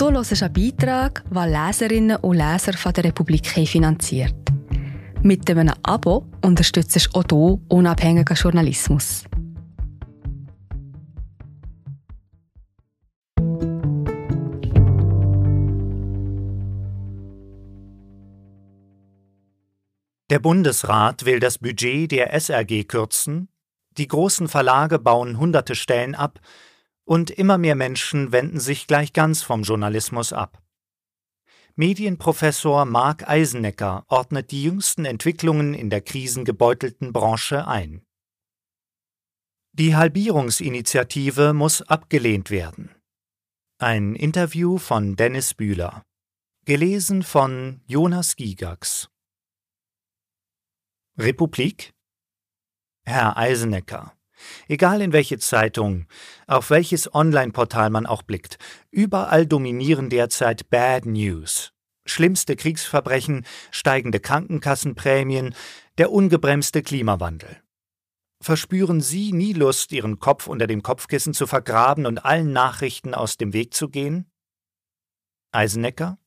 Du hörst einen Beitrag, den Leserinnen und Leser von der Republik finanziert. Mit einem Abo unterstützt du auch du unabhängigen Journalismus. Der Bundesrat will das Budget der SRG kürzen, die großen Verlage bauen hunderte Stellen ab und immer mehr Menschen wenden sich gleich ganz vom Journalismus ab. Medienprofessor Marc Eisenecker ordnet die jüngsten Entwicklungen in der krisengebeutelten Branche ein. Die Halbierungsinitiative muss abgelehnt werden. Ein Interview von Dennis Bühler. Gelesen von Jonas Gigax. Republik? Herr Eisenecker, egal in welche Zeitung, auf welches Online-Portal man auch blickt, überall dominieren derzeit Bad News. Schlimmste Kriegsverbrechen, steigende Krankenkassenprämien, der ungebremste Klimawandel. Verspüren Sie nie Lust, Ihren Kopf unter dem Kopfkissen zu vergraben und allen Nachrichten aus dem Weg zu gehen? Eisenecker?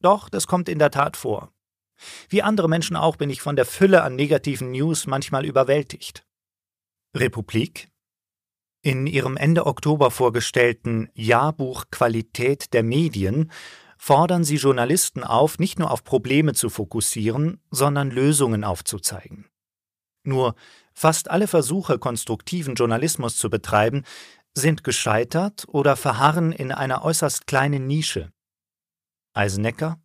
Doch, das kommt in der Tat vor. Wie andere Menschen auch bin ich von der Fülle an negativen News manchmal überwältigt. Republik? In ihrem Ende Oktober vorgestellten Jahrbuch Qualität der Medien fordern sie Journalisten auf, nicht nur auf Probleme zu fokussieren, sondern Lösungen aufzuzeigen. Nur fast alle Versuche, konstruktiven Journalismus zu betreiben, sind gescheitert oder verharren in einer äußerst kleinen Nische. Eisenecker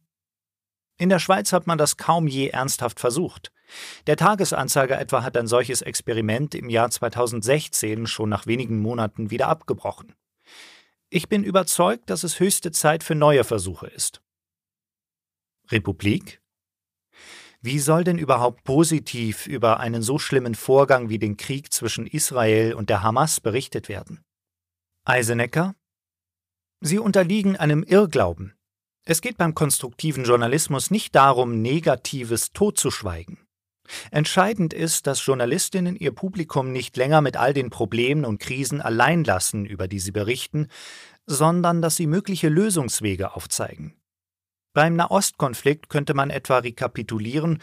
in der Schweiz hat man das kaum je ernsthaft versucht. Der Tagesanzeiger etwa hat ein solches Experiment im Jahr 2016 schon nach wenigen Monaten wieder abgebrochen. Ich bin überzeugt, dass es höchste Zeit für neue Versuche ist. Republik? Wie soll denn überhaupt positiv über einen so schlimmen Vorgang wie den Krieg zwischen Israel und der Hamas berichtet werden? Eisenecker? Sie unterliegen einem Irrglauben. Es geht beim konstruktiven Journalismus nicht darum, Negatives totzuschweigen. Entscheidend ist, dass Journalistinnen ihr Publikum nicht länger mit all den Problemen und Krisen allein lassen, über die sie berichten, sondern dass sie mögliche Lösungswege aufzeigen. Beim Nahostkonflikt könnte man etwa rekapitulieren,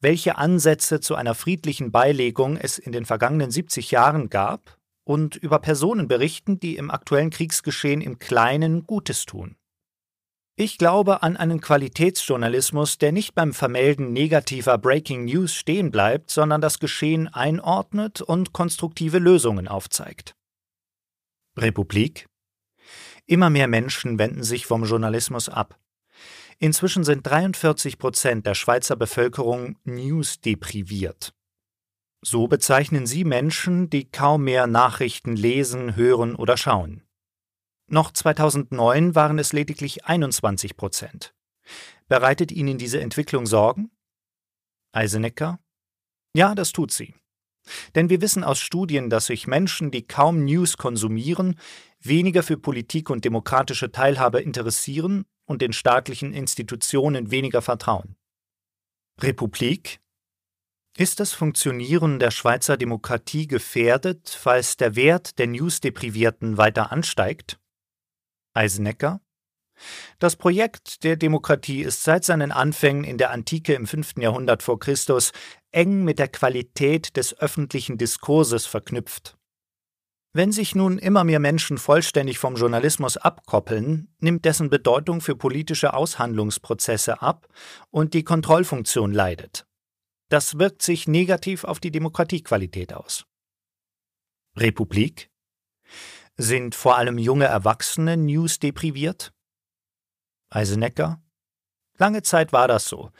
welche Ansätze zu einer friedlichen Beilegung es in den vergangenen 70 Jahren gab und über Personen berichten, die im aktuellen Kriegsgeschehen im Kleinen Gutes tun. Ich glaube an einen Qualitätsjournalismus, der nicht beim Vermelden negativer Breaking News stehen bleibt, sondern das Geschehen einordnet und konstruktive Lösungen aufzeigt. Republik Immer mehr Menschen wenden sich vom Journalismus ab. Inzwischen sind 43 Prozent der Schweizer Bevölkerung newsdepriviert. So bezeichnen sie Menschen, die kaum mehr Nachrichten lesen, hören oder schauen. Noch 2009 waren es lediglich 21 Prozent. Bereitet Ihnen diese Entwicklung Sorgen? Eisenecker? Ja, das tut sie. Denn wir wissen aus Studien, dass sich Menschen, die kaum News konsumieren, weniger für Politik und demokratische Teilhabe interessieren und den staatlichen Institutionen weniger vertrauen. Republik? Ist das Funktionieren der Schweizer Demokratie gefährdet, falls der Wert der Newsdeprivierten weiter ansteigt? Eisenecker das Projekt der Demokratie ist seit seinen Anfängen in der Antike im 5. Jahrhundert vor Christus eng mit der Qualität des öffentlichen Diskurses verknüpft. Wenn sich nun immer mehr Menschen vollständig vom Journalismus abkoppeln, nimmt dessen Bedeutung für politische Aushandlungsprozesse ab und die Kontrollfunktion leidet. Das wirkt sich negativ auf die Demokratiequalität aus. Republik sind vor allem junge Erwachsene newsdepriviert? Eisenecker? Lange Zeit war das so.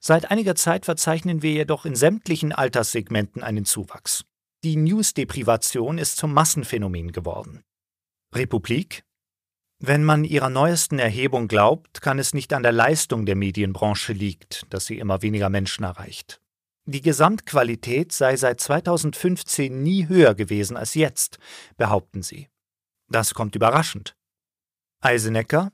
Seit einiger Zeit verzeichnen wir jedoch in sämtlichen Alterssegmenten einen Zuwachs. Die Newsdeprivation ist zum Massenphänomen geworden. Republik? Wenn man ihrer neuesten Erhebung glaubt, kann es nicht an der Leistung der Medienbranche liegt, dass sie immer weniger Menschen erreicht. Die Gesamtqualität sei seit 2015 nie höher gewesen als jetzt, behaupten sie. Das kommt überraschend. Eisenecker?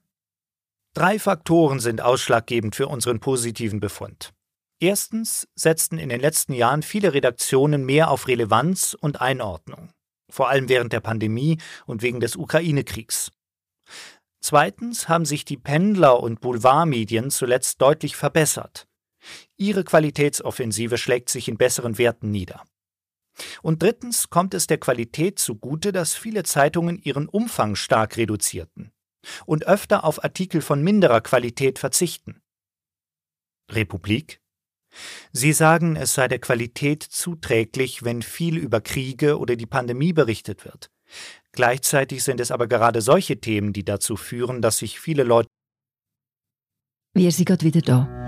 Drei Faktoren sind ausschlaggebend für unseren positiven Befund. Erstens setzten in den letzten Jahren viele Redaktionen mehr auf Relevanz und Einordnung, vor allem während der Pandemie und wegen des Ukraine-Kriegs. Zweitens haben sich die Pendler- und Boulevardmedien zuletzt deutlich verbessert. Ihre Qualitätsoffensive schlägt sich in besseren Werten nieder. Und drittens kommt es der Qualität zugute, dass viele Zeitungen ihren Umfang stark reduzierten und öfter auf Artikel von minderer Qualität verzichten. Republik? Sie sagen, es sei der Qualität zuträglich, wenn viel über Kriege oder die Pandemie berichtet wird. Gleichzeitig sind es aber gerade solche Themen, die dazu führen, dass sich viele Leute. Wir sind gerade wieder da.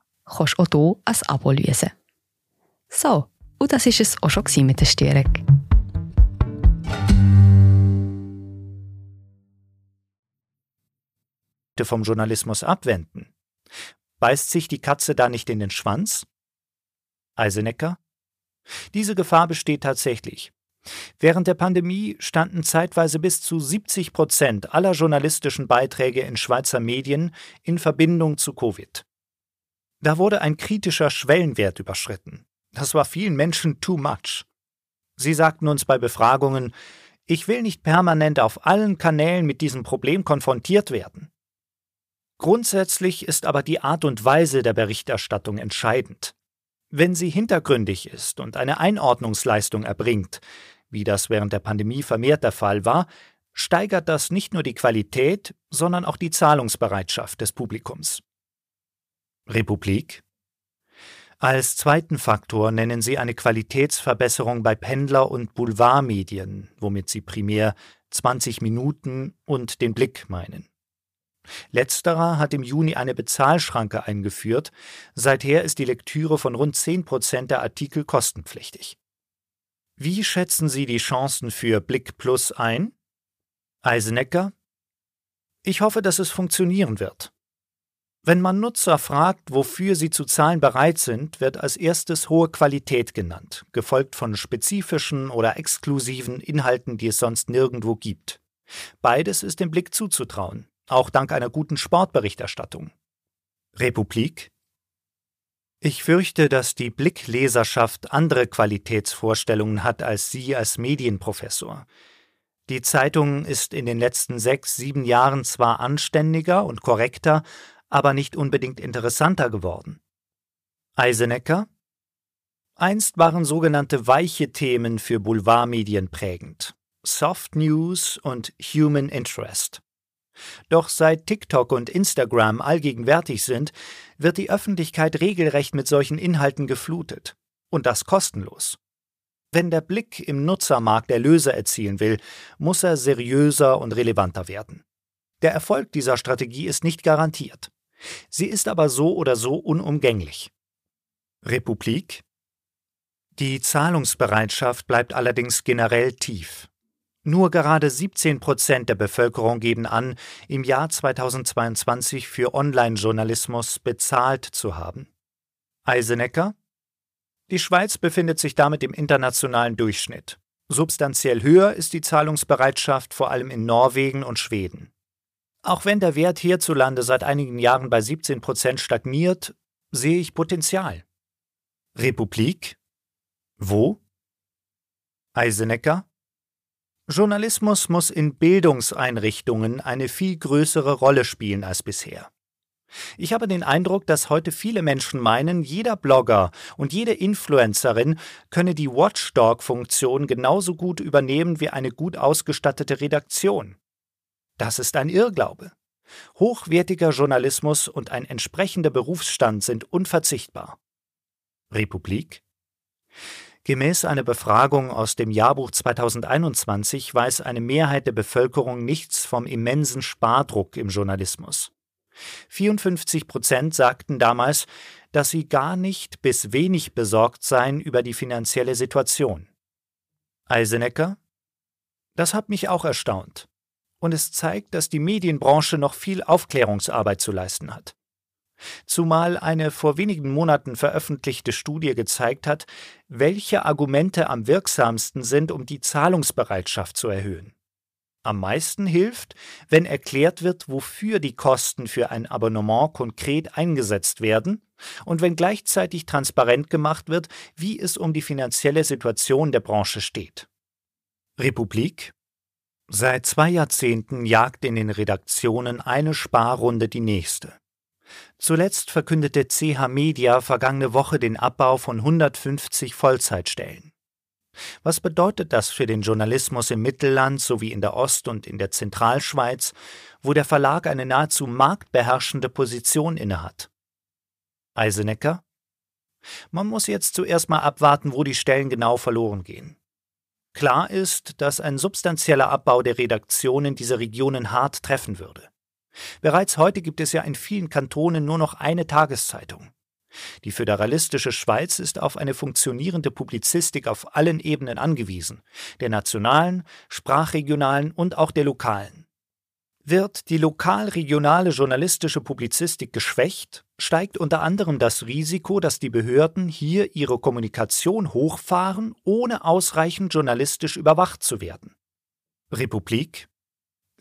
kannst du auch hier ein Abo lösen. So, und das war es auch schon mit der Störung. vom Journalismus abwenden. Beißt sich die Katze da nicht in den Schwanz? Eisenecker? Diese Gefahr besteht tatsächlich. Während der Pandemie standen zeitweise bis zu 70 Prozent aller journalistischen Beiträge in Schweizer Medien in Verbindung zu Covid. Da wurde ein kritischer Schwellenwert überschritten. Das war vielen Menschen too much. Sie sagten uns bei Befragungen, ich will nicht permanent auf allen Kanälen mit diesem Problem konfrontiert werden. Grundsätzlich ist aber die Art und Weise der Berichterstattung entscheidend. Wenn sie hintergründig ist und eine Einordnungsleistung erbringt, wie das während der Pandemie vermehrt der Fall war, steigert das nicht nur die Qualität, sondern auch die Zahlungsbereitschaft des Publikums. Republik als zweiten Faktor nennen sie eine Qualitätsverbesserung bei Pendler- und Boulevardmedien, womit sie primär 20 Minuten und den Blick meinen. Letzterer hat im Juni eine Bezahlschranke eingeführt, seither ist die Lektüre von rund 10 Prozent der Artikel kostenpflichtig. Wie schätzen Sie die Chancen für Blick Plus ein? Eisenecker? Ich hoffe, dass es funktionieren wird. Wenn man Nutzer fragt, wofür sie zu zahlen bereit sind, wird als erstes hohe Qualität genannt, gefolgt von spezifischen oder exklusiven Inhalten, die es sonst nirgendwo gibt. Beides ist dem Blick zuzutrauen, auch dank einer guten Sportberichterstattung. Republik? Ich fürchte, dass die Blickleserschaft andere Qualitätsvorstellungen hat als Sie als Medienprofessor. Die Zeitung ist in den letzten sechs, sieben Jahren zwar anständiger und korrekter, aber nicht unbedingt interessanter geworden. Eisenecker? Einst waren sogenannte weiche Themen für Boulevardmedien prägend. Soft News und Human Interest. Doch seit TikTok und Instagram allgegenwärtig sind, wird die Öffentlichkeit regelrecht mit solchen Inhalten geflutet. Und das kostenlos. Wenn der Blick im Nutzermarkt Erlöse erzielen will, muss er seriöser und relevanter werden. Der Erfolg dieser Strategie ist nicht garantiert. Sie ist aber so oder so unumgänglich. Republik? Die Zahlungsbereitschaft bleibt allerdings generell tief. Nur gerade 17 Prozent der Bevölkerung geben an, im Jahr 2022 für Online-Journalismus bezahlt zu haben. Eisenecker? Die Schweiz befindet sich damit im internationalen Durchschnitt. Substanziell höher ist die Zahlungsbereitschaft vor allem in Norwegen und Schweden. Auch wenn der Wert hierzulande seit einigen Jahren bei 17 Prozent stagniert, sehe ich Potenzial. Republik? Wo? Eisenecker? Journalismus muss in Bildungseinrichtungen eine viel größere Rolle spielen als bisher. Ich habe den Eindruck, dass heute viele Menschen meinen, jeder Blogger und jede Influencerin könne die Watchdog-Funktion genauso gut übernehmen wie eine gut ausgestattete Redaktion. Das ist ein Irrglaube. Hochwertiger Journalismus und ein entsprechender Berufsstand sind unverzichtbar. Republik? Gemäß einer Befragung aus dem Jahrbuch 2021 weiß eine Mehrheit der Bevölkerung nichts vom immensen Spardruck im Journalismus. 54 Prozent sagten damals, dass sie gar nicht bis wenig besorgt seien über die finanzielle Situation. Eisenecker Das hat mich auch erstaunt. Und es zeigt, dass die Medienbranche noch viel Aufklärungsarbeit zu leisten hat. Zumal eine vor wenigen Monaten veröffentlichte Studie gezeigt hat, welche Argumente am wirksamsten sind, um die Zahlungsbereitschaft zu erhöhen. Am meisten hilft, wenn erklärt wird, wofür die Kosten für ein Abonnement konkret eingesetzt werden und wenn gleichzeitig transparent gemacht wird, wie es um die finanzielle Situation der Branche steht. Republik Seit zwei Jahrzehnten jagt in den Redaktionen eine Sparrunde die nächste. Zuletzt verkündete CH Media vergangene Woche den Abbau von 150 Vollzeitstellen. Was bedeutet das für den Journalismus im Mittelland sowie in der Ost- und in der Zentralschweiz, wo der Verlag eine nahezu marktbeherrschende Position innehat? Eisenecker? Man muss jetzt zuerst mal abwarten, wo die Stellen genau verloren gehen. Klar ist, dass ein substanzieller Abbau der Redaktionen diese Regionen hart treffen würde. Bereits heute gibt es ja in vielen Kantonen nur noch eine Tageszeitung. Die föderalistische Schweiz ist auf eine funktionierende Publizistik auf allen Ebenen angewiesen, der nationalen, sprachregionalen und auch der lokalen. Wird die lokal-regionale journalistische Publizistik geschwächt, steigt unter anderem das Risiko, dass die Behörden hier ihre Kommunikation hochfahren, ohne ausreichend journalistisch überwacht zu werden. Republik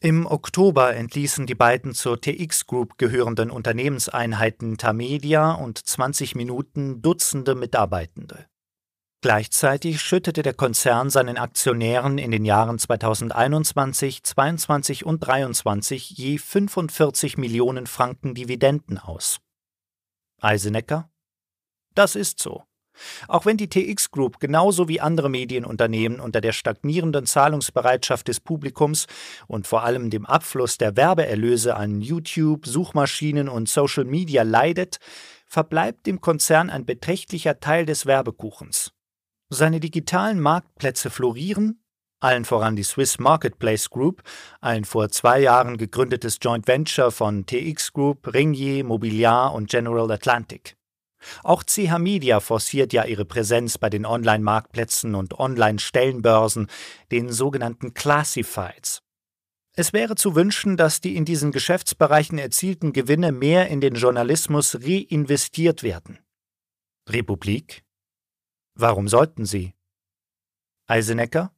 im Oktober entließen die beiden zur TX Group gehörenden Unternehmenseinheiten Tamedia und 20 Minuten Dutzende Mitarbeitende. Gleichzeitig schüttete der Konzern seinen Aktionären in den Jahren 2021, 22 und 23 je 45 Millionen Franken Dividenden aus. Eisenecker? Das ist so. Auch wenn die TX Group genauso wie andere Medienunternehmen unter der stagnierenden Zahlungsbereitschaft des Publikums und vor allem dem Abfluss der Werbeerlöse an YouTube, Suchmaschinen und Social Media leidet, verbleibt dem Konzern ein beträchtlicher Teil des Werbekuchens. Seine digitalen Marktplätze florieren, allen voran die Swiss Marketplace Group, ein vor zwei Jahren gegründetes Joint Venture von TX Group, Ringier, Mobiliar und General Atlantic. Auch CH Media forciert ja ihre Präsenz bei den Online-Marktplätzen und Online-Stellenbörsen, den sogenannten Classifieds. Es wäre zu wünschen, dass die in diesen Geschäftsbereichen erzielten Gewinne mehr in den Journalismus reinvestiert werden. Republik? Warum sollten sie? Eisenecker?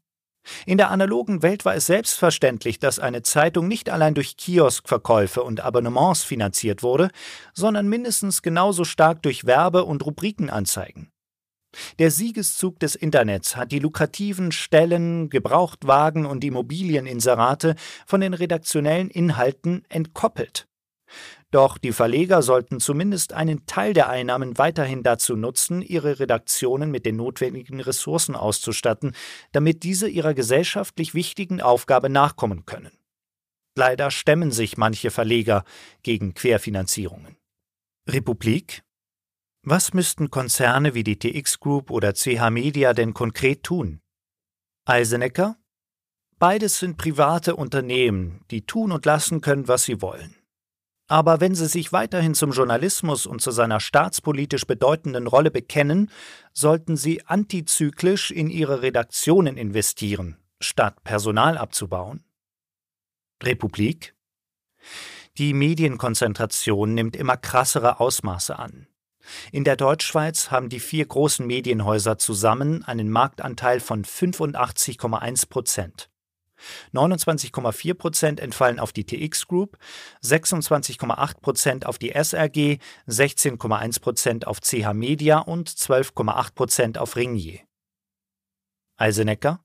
In der analogen Welt war es selbstverständlich, dass eine Zeitung nicht allein durch Kioskverkäufe und Abonnements finanziert wurde, sondern mindestens genauso stark durch Werbe- und Rubrikenanzeigen. Der Siegeszug des Internets hat die lukrativen Stellen, Gebrauchtwagen und Immobilieninserate von den redaktionellen Inhalten entkoppelt. Doch die Verleger sollten zumindest einen Teil der Einnahmen weiterhin dazu nutzen, ihre Redaktionen mit den notwendigen Ressourcen auszustatten, damit diese ihrer gesellschaftlich wichtigen Aufgabe nachkommen können. Leider stemmen sich manche Verleger gegen Querfinanzierungen. Republik? Was müssten Konzerne wie die TX Group oder CH Media denn konkret tun? Eisenecker? Beides sind private Unternehmen, die tun und lassen können, was sie wollen. Aber wenn sie sich weiterhin zum Journalismus und zu seiner staatspolitisch bedeutenden Rolle bekennen, sollten sie antizyklisch in ihre Redaktionen investieren, statt Personal abzubauen. Republik? Die Medienkonzentration nimmt immer krassere Ausmaße an. In der Deutschschweiz haben die vier großen Medienhäuser zusammen einen Marktanteil von 85,1 Prozent. 29,4 Prozent entfallen auf die TX Group, 26,8 Prozent auf die SRG, 16,1 Prozent auf CH Media und 12,8 Prozent auf Ringier. Eisenecker?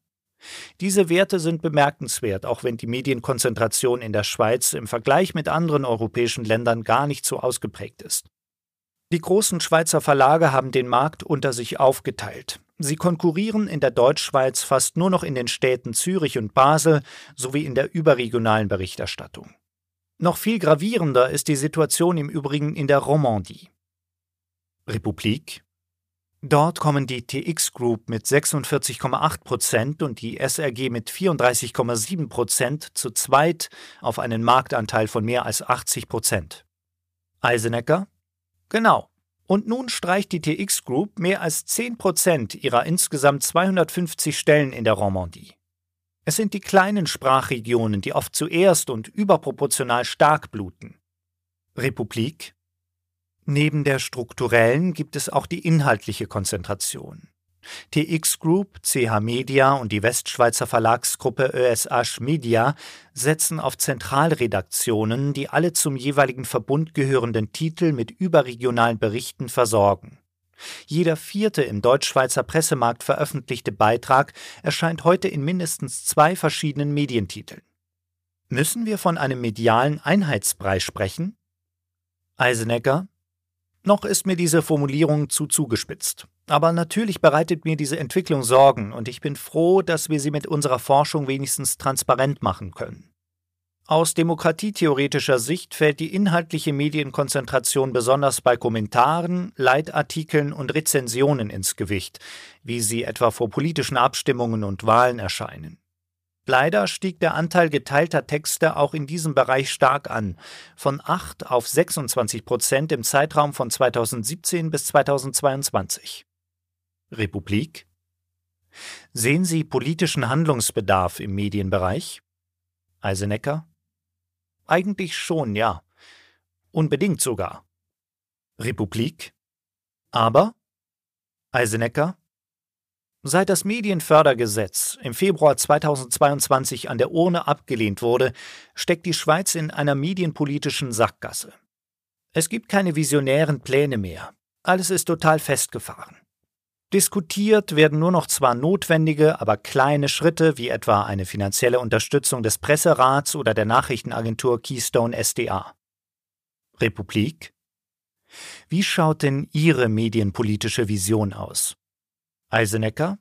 Diese Werte sind bemerkenswert, auch wenn die Medienkonzentration in der Schweiz im Vergleich mit anderen europäischen Ländern gar nicht so ausgeprägt ist. Die großen Schweizer Verlage haben den Markt unter sich aufgeteilt. Sie konkurrieren in der Deutschschweiz fast nur noch in den Städten Zürich und Basel sowie in der überregionalen Berichterstattung. Noch viel gravierender ist die Situation im Übrigen in der Romandie. Republik Dort kommen die TX Group mit 46,8 Prozent und die SRG mit 34,7 Prozent zu zweit auf einen Marktanteil von mehr als 80 Prozent. Eisenecker? Genau. Und nun streicht die TX Group mehr als 10 Prozent ihrer insgesamt 250 Stellen in der Romandie. Es sind die kleinen Sprachregionen, die oft zuerst und überproportional stark bluten. Republik Neben der strukturellen gibt es auch die inhaltliche Konzentration. TX Group, CH Media und die Westschweizer Verlagsgruppe ÖSH Media setzen auf Zentralredaktionen, die alle zum jeweiligen Verbund gehörenden Titel mit überregionalen Berichten versorgen. Jeder vierte im Deutschschweizer Pressemarkt veröffentlichte Beitrag erscheint heute in mindestens zwei verschiedenen Medientiteln. Müssen wir von einem medialen Einheitsbrei sprechen? Eisenegger noch ist mir diese Formulierung zu zugespitzt. Aber natürlich bereitet mir diese Entwicklung Sorgen und ich bin froh, dass wir sie mit unserer Forschung wenigstens transparent machen können. Aus demokratietheoretischer Sicht fällt die inhaltliche Medienkonzentration besonders bei Kommentaren, Leitartikeln und Rezensionen ins Gewicht, wie sie etwa vor politischen Abstimmungen und Wahlen erscheinen. Leider stieg der Anteil geteilter Texte auch in diesem Bereich stark an, von 8 auf 26 Prozent im Zeitraum von 2017 bis 2022. Republik? Sehen Sie politischen Handlungsbedarf im Medienbereich? Eisenecker? Eigentlich schon, ja. Unbedingt sogar. Republik? Aber? Eisenecker? Seit das Medienfördergesetz im Februar 2022 an der Urne abgelehnt wurde, steckt die Schweiz in einer medienpolitischen Sackgasse. Es gibt keine visionären Pläne mehr. Alles ist total festgefahren. Diskutiert werden nur noch zwar notwendige, aber kleine Schritte, wie etwa eine finanzielle Unterstützung des Presserats oder der Nachrichtenagentur Keystone SDA. Republik? Wie schaut denn Ihre medienpolitische Vision aus? Eisenecker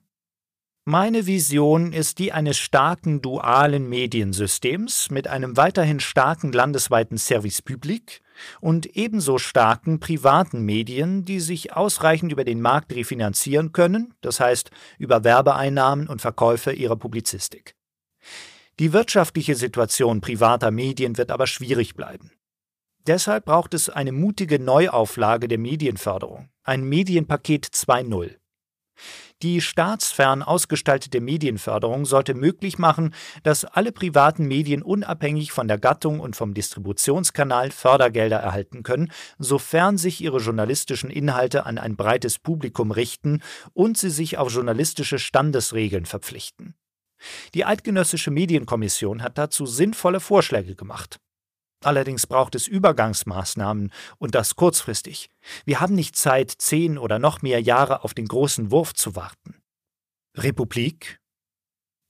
Meine Vision ist die eines starken dualen Mediensystems mit einem weiterhin starken landesweiten Service Public und ebenso starken privaten Medien, die sich ausreichend über den Markt refinanzieren können, das heißt über Werbeeinnahmen und Verkäufe ihrer Publizistik. Die wirtschaftliche Situation privater Medien wird aber schwierig bleiben. Deshalb braucht es eine mutige Neuauflage der Medienförderung, ein Medienpaket 2.0. Die staatsfern ausgestaltete Medienförderung sollte möglich machen, dass alle privaten Medien unabhängig von der Gattung und vom Distributionskanal Fördergelder erhalten können, sofern sich ihre journalistischen Inhalte an ein breites Publikum richten und sie sich auf journalistische Standesregeln verpflichten. Die Eidgenössische Medienkommission hat dazu sinnvolle Vorschläge gemacht. Allerdings braucht es Übergangsmaßnahmen und das kurzfristig. Wir haben nicht Zeit, zehn oder noch mehr Jahre auf den großen Wurf zu warten. Republik?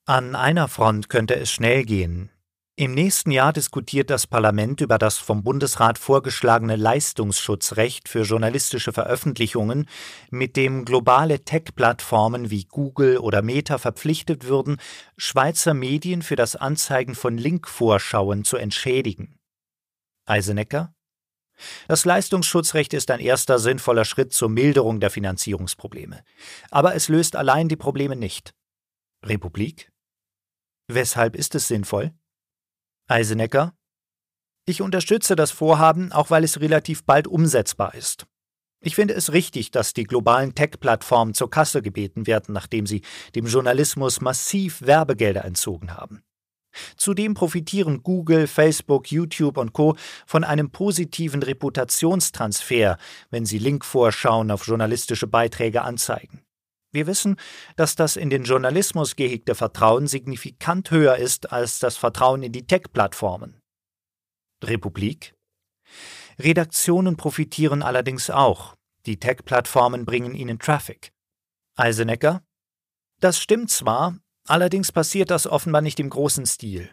An einer Front könnte es schnell gehen. Im nächsten Jahr diskutiert das Parlament über das vom Bundesrat vorgeschlagene Leistungsschutzrecht für journalistische Veröffentlichungen, mit dem globale Tech-Plattformen wie Google oder Meta verpflichtet würden, Schweizer Medien für das Anzeigen von Linkvorschauen zu entschädigen. Eisenecker? Das Leistungsschutzrecht ist ein erster sinnvoller Schritt zur Milderung der Finanzierungsprobleme. Aber es löst allein die Probleme nicht. Republik? Weshalb ist es sinnvoll? Eisenecker? Ich unterstütze das Vorhaben, auch weil es relativ bald umsetzbar ist. Ich finde es richtig, dass die globalen Tech-Plattformen zur Kasse gebeten werden, nachdem sie dem Journalismus massiv Werbegelder entzogen haben. Zudem profitieren Google, Facebook, YouTube und Co. von einem positiven Reputationstransfer, wenn sie Linkvorschauen auf journalistische Beiträge anzeigen. Wir wissen, dass das in den Journalismus gehegte Vertrauen signifikant höher ist als das Vertrauen in die Tech-Plattformen. Republik? Redaktionen profitieren allerdings auch. Die Tech-Plattformen bringen ihnen Traffic. Eisenecker? Das stimmt zwar, Allerdings passiert das offenbar nicht im großen Stil.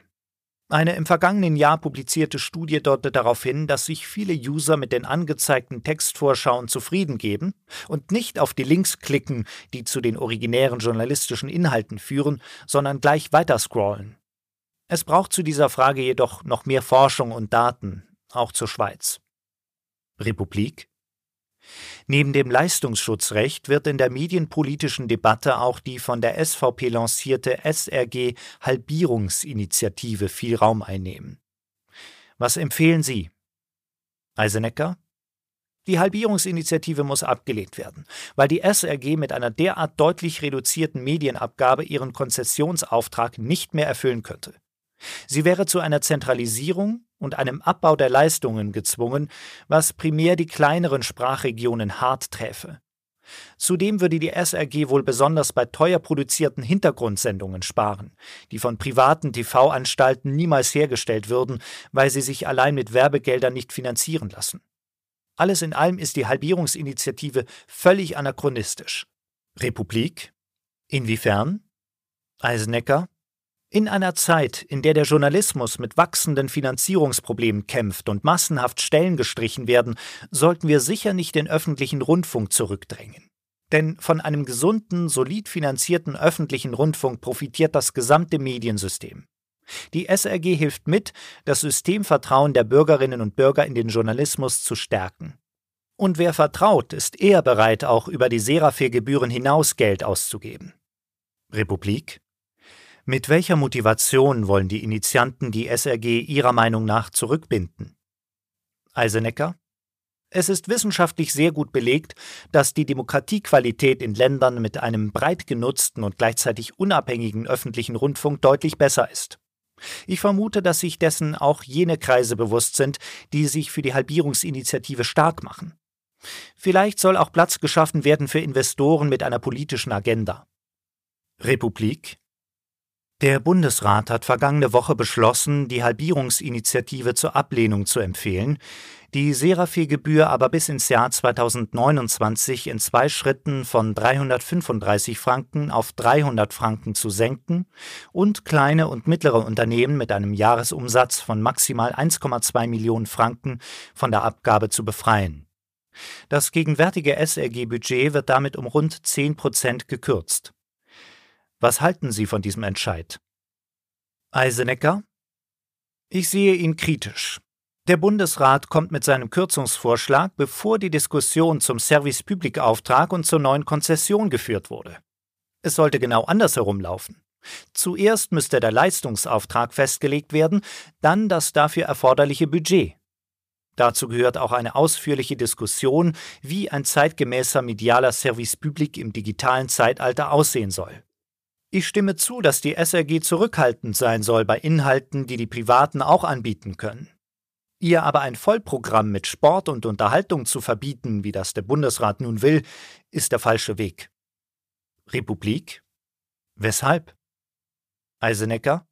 Eine im vergangenen Jahr publizierte Studie deutet darauf hin, dass sich viele User mit den angezeigten Textvorschauen zufrieden geben und nicht auf die Links klicken, die zu den originären journalistischen Inhalten führen, sondern gleich weiter scrollen. Es braucht zu dieser Frage jedoch noch mehr Forschung und Daten, auch zur Schweiz. Republik Neben dem Leistungsschutzrecht wird in der medienpolitischen Debatte auch die von der SVP lancierte SRG Halbierungsinitiative viel Raum einnehmen. Was empfehlen Sie? Eisenecker? Die Halbierungsinitiative muss abgelehnt werden, weil die SRG mit einer derart deutlich reduzierten Medienabgabe ihren Konzessionsauftrag nicht mehr erfüllen könnte. Sie wäre zu einer Zentralisierung und einem Abbau der Leistungen gezwungen, was primär die kleineren Sprachregionen hart träfe. Zudem würde die SRG wohl besonders bei teuer produzierten Hintergrundsendungen sparen, die von privaten TV-Anstalten niemals hergestellt würden, weil sie sich allein mit Werbegeldern nicht finanzieren lassen. Alles in allem ist die Halbierungsinitiative völlig anachronistisch. Republik? Inwiefern? Eisenecker? In einer Zeit, in der der Journalismus mit wachsenden Finanzierungsproblemen kämpft und massenhaft Stellen gestrichen werden, sollten wir sicher nicht den öffentlichen Rundfunk zurückdrängen. Denn von einem gesunden, solid finanzierten öffentlichen Rundfunk profitiert das gesamte Mediensystem. Die SRG hilft mit, das Systemvertrauen der Bürgerinnen und Bürger in den Journalismus zu stärken. Und wer vertraut, ist eher bereit, auch über die Seraphir-Gebühren hinaus Geld auszugeben. Republik? Mit welcher Motivation wollen die Initianten die SRG ihrer Meinung nach zurückbinden? Eisenecker? Es ist wissenschaftlich sehr gut belegt, dass die Demokratiequalität in Ländern mit einem breit genutzten und gleichzeitig unabhängigen öffentlichen Rundfunk deutlich besser ist. Ich vermute, dass sich dessen auch jene Kreise bewusst sind, die sich für die Halbierungsinitiative stark machen. Vielleicht soll auch Platz geschaffen werden für Investoren mit einer politischen Agenda. Republik der Bundesrat hat vergangene Woche beschlossen, die Halbierungsinitiative zur Ablehnung zu empfehlen, die Seraphir-Gebühr aber bis ins Jahr 2029 in zwei Schritten von 335 Franken auf 300 Franken zu senken und kleine und mittlere Unternehmen mit einem Jahresumsatz von maximal 1,2 Millionen Franken von der Abgabe zu befreien. Das gegenwärtige SRG-Budget wird damit um rund 10 Prozent gekürzt. Was halten Sie von diesem Entscheid? Eisenecker? Ich sehe ihn kritisch. Der Bundesrat kommt mit seinem Kürzungsvorschlag, bevor die Diskussion zum Service Public Auftrag und zur neuen Konzession geführt wurde. Es sollte genau andersherum laufen. Zuerst müsste der Leistungsauftrag festgelegt werden, dann das dafür erforderliche Budget. Dazu gehört auch eine ausführliche Diskussion, wie ein zeitgemäßer medialer Service Public im digitalen Zeitalter aussehen soll. Ich stimme zu, dass die SRG zurückhaltend sein soll bei Inhalten, die die Privaten auch anbieten können. Ihr aber ein Vollprogramm mit Sport und Unterhaltung zu verbieten, wie das der Bundesrat nun will, ist der falsche Weg. Republik? Weshalb? Eisenecker?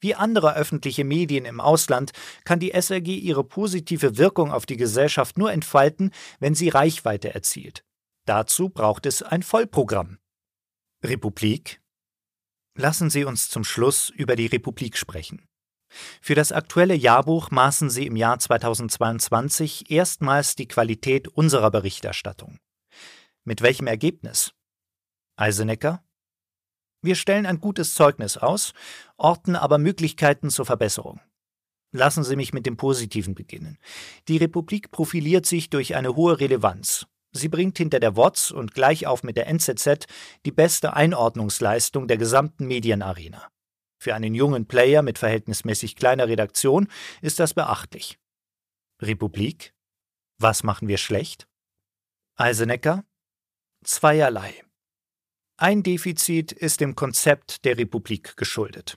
Wie andere öffentliche Medien im Ausland kann die SRG ihre positive Wirkung auf die Gesellschaft nur entfalten, wenn sie Reichweite erzielt. Dazu braucht es ein Vollprogramm. Republik? Lassen Sie uns zum Schluss über die Republik sprechen. Für das aktuelle Jahrbuch maßen sie im Jahr 2022 erstmals die Qualität unserer Berichterstattung. Mit welchem Ergebnis? Eisenecker? Wir stellen ein gutes Zeugnis aus, orten aber Möglichkeiten zur Verbesserung. Lassen Sie mich mit dem Positiven beginnen. Die Republik profiliert sich durch eine hohe Relevanz. Sie bringt hinter der WOTS und gleich auf mit der NZZ die beste Einordnungsleistung der gesamten Medienarena. Für einen jungen Player mit verhältnismäßig kleiner Redaktion ist das beachtlich. Republik? Was machen wir schlecht? Eisenecker? Zweierlei. Ein Defizit ist dem Konzept der Republik geschuldet.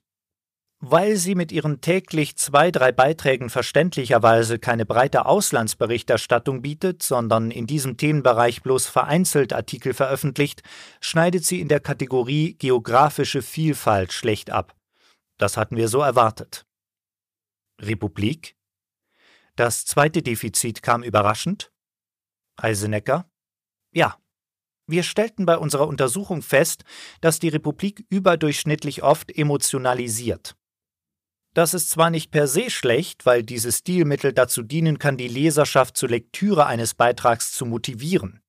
Weil sie mit ihren täglich zwei, drei Beiträgen verständlicherweise keine breite Auslandsberichterstattung bietet, sondern in diesem Themenbereich bloß vereinzelt Artikel veröffentlicht, schneidet sie in der Kategorie geografische Vielfalt schlecht ab. Das hatten wir so erwartet. Republik? Das zweite Defizit kam überraschend? Eisenecker? Ja. Wir stellten bei unserer Untersuchung fest, dass die Republik überdurchschnittlich oft emotionalisiert. Das ist zwar nicht per se schlecht, weil dieses Stilmittel dazu dienen kann, die Leserschaft zur Lektüre eines Beitrags zu motivieren.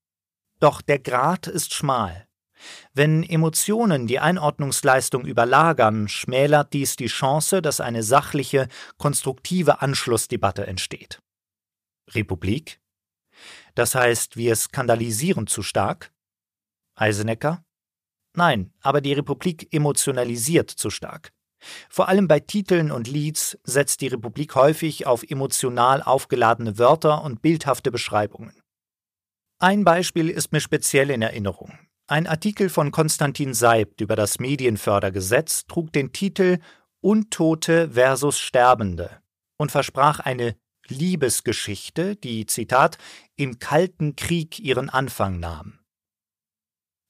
Doch der Grad ist schmal. Wenn Emotionen die Einordnungsleistung überlagern, schmälert dies die Chance, dass eine sachliche, konstruktive Anschlussdebatte entsteht. Republik? Das heißt, wir skandalisieren zu stark? Eisenecker? Nein, aber die Republik emotionalisiert zu stark. Vor allem bei Titeln und Leads setzt die Republik häufig auf emotional aufgeladene Wörter und bildhafte Beschreibungen. Ein Beispiel ist mir speziell in Erinnerung. Ein Artikel von Konstantin Seibt über das Medienfördergesetz trug den Titel Untote versus Sterbende und versprach eine Liebesgeschichte, die, Zitat, im Kalten Krieg ihren Anfang nahm.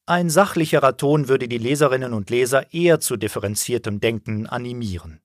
Ein sachlicherer Ton würde die Leserinnen und Leser eher zu differenziertem Denken animieren.